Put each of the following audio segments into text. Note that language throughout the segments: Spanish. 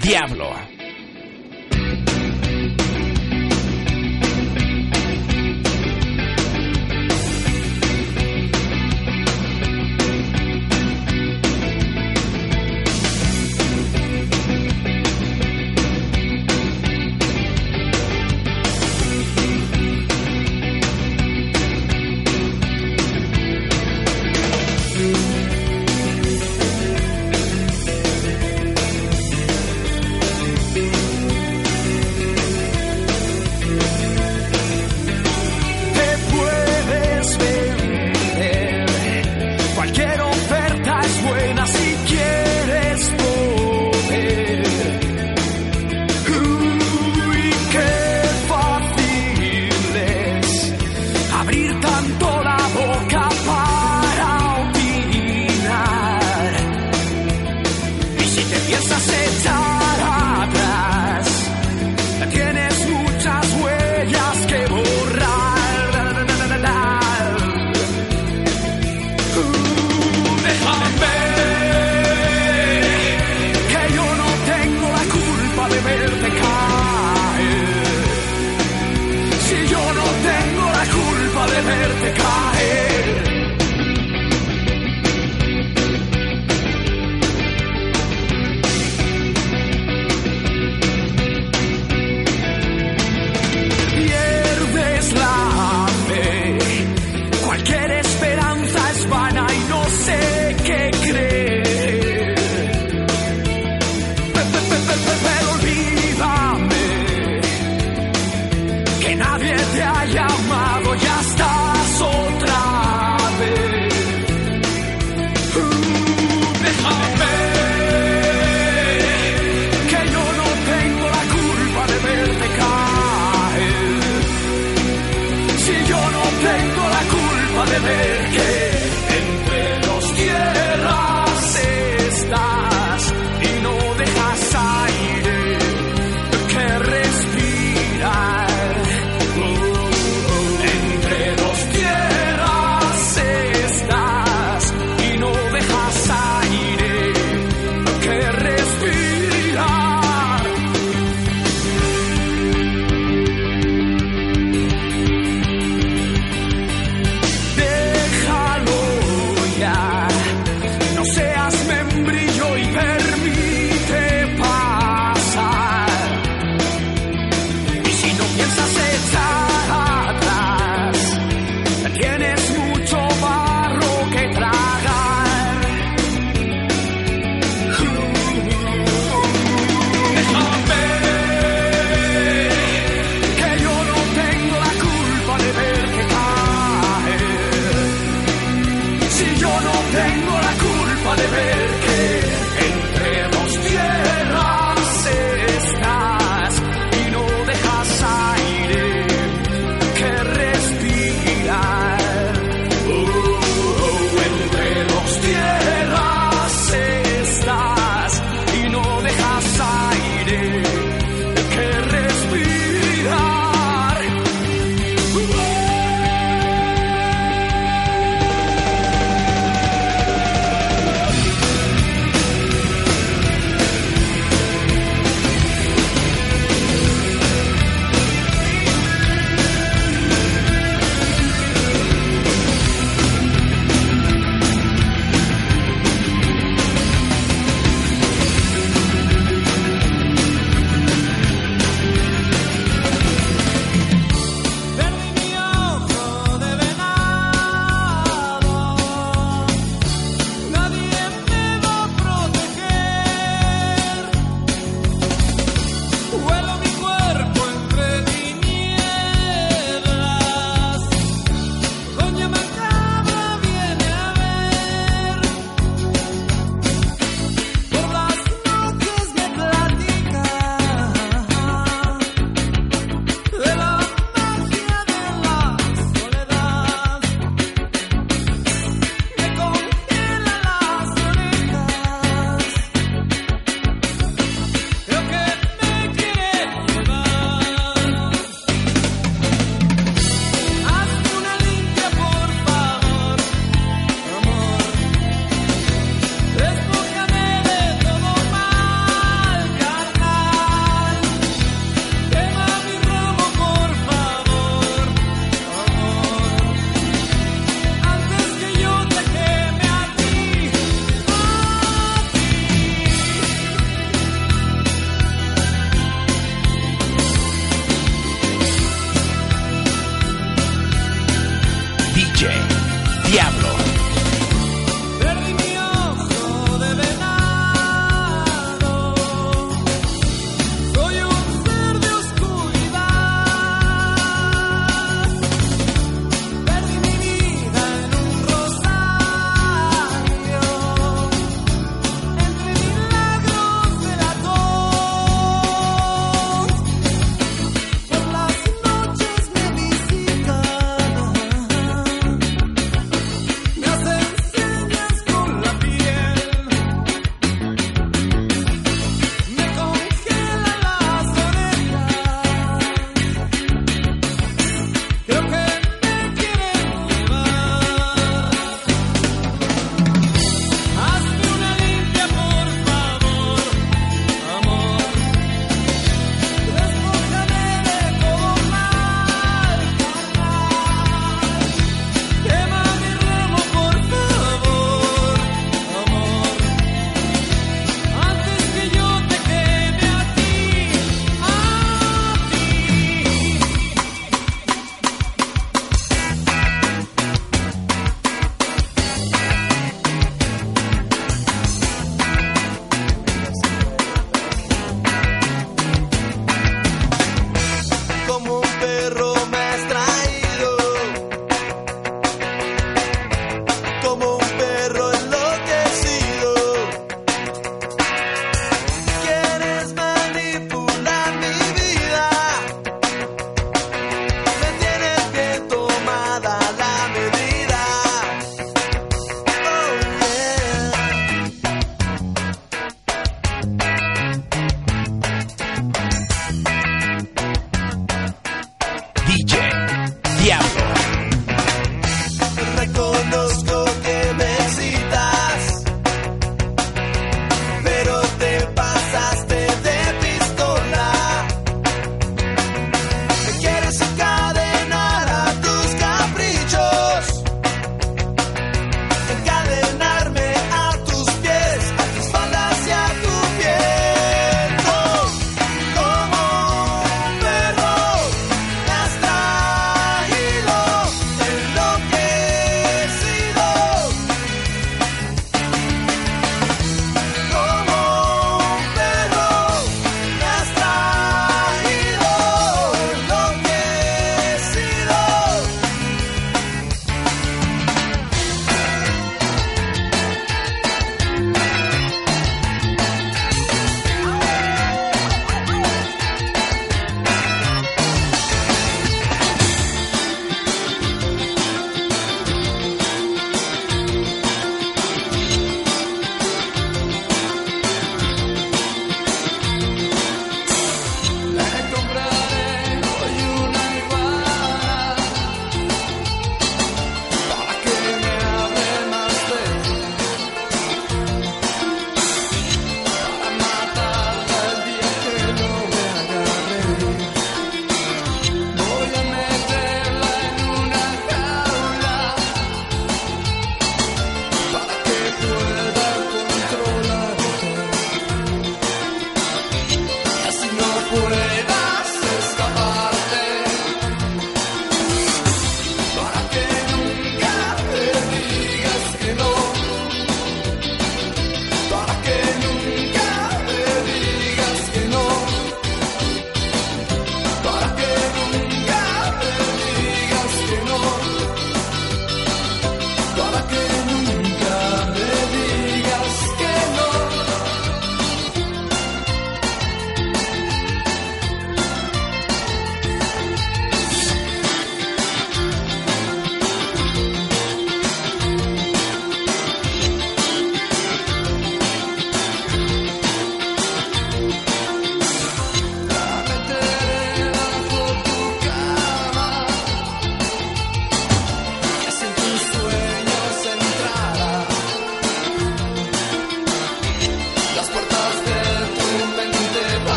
Diablo.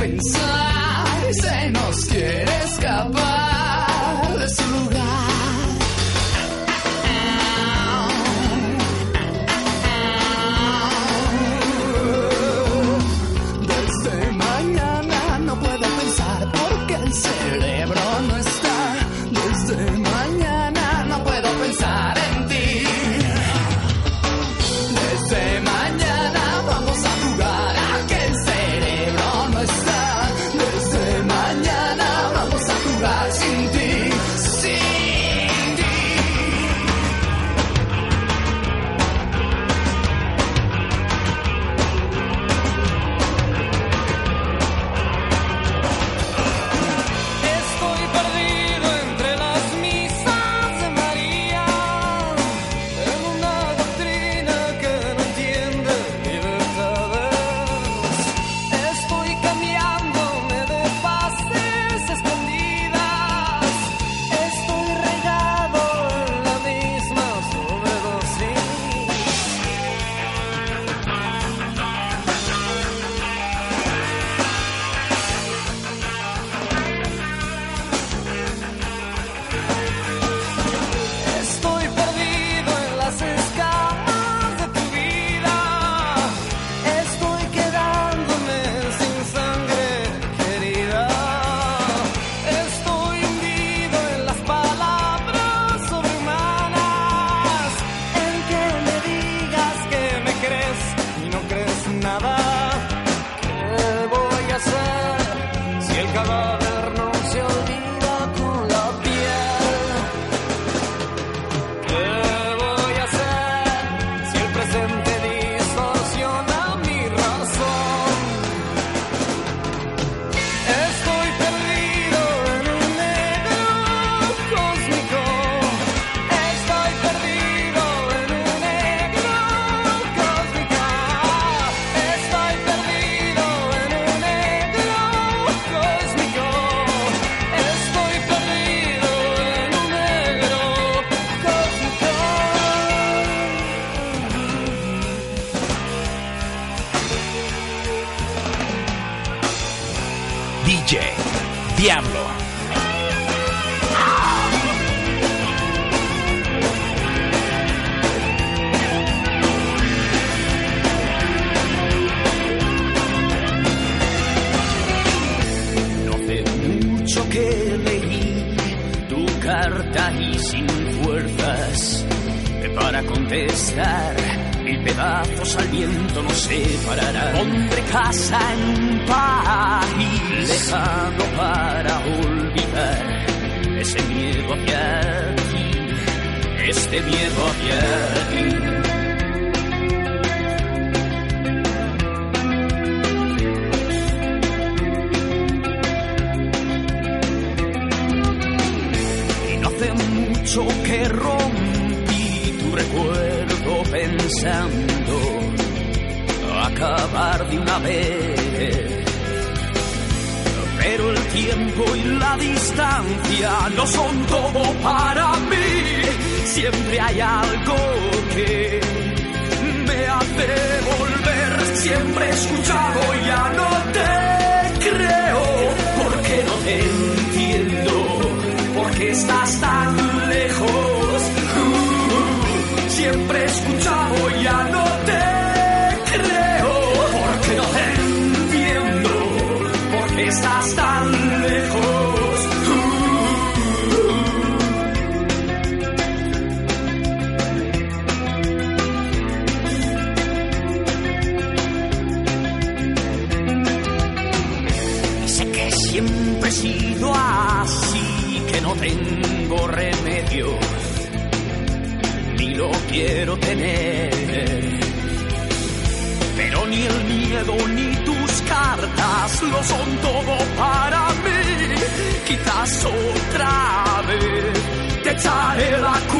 Pensar. mucho que leí tu carta y sin fuerzas eh, para contestar. Mil pedazos al viento nos separarán. Hombre, casa en un país lejano para olvidar ese miedo hacia ti, este miedo hacia ti. pecho que rompí tu recuerdo pensando acabar de una vez. Pero el tiempo y la distancia no son todo para mí. Siempre hay algo que me hace volver. Siempre he escuchado y here I come.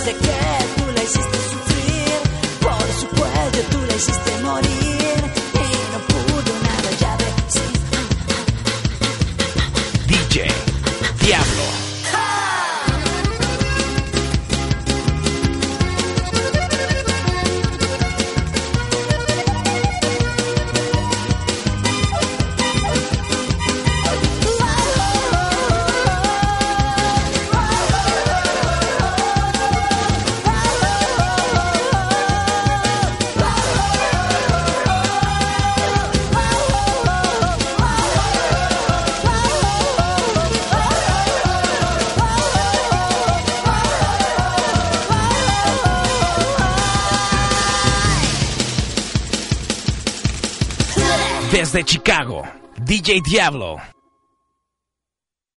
se queda. Chicago, DJ Diablo.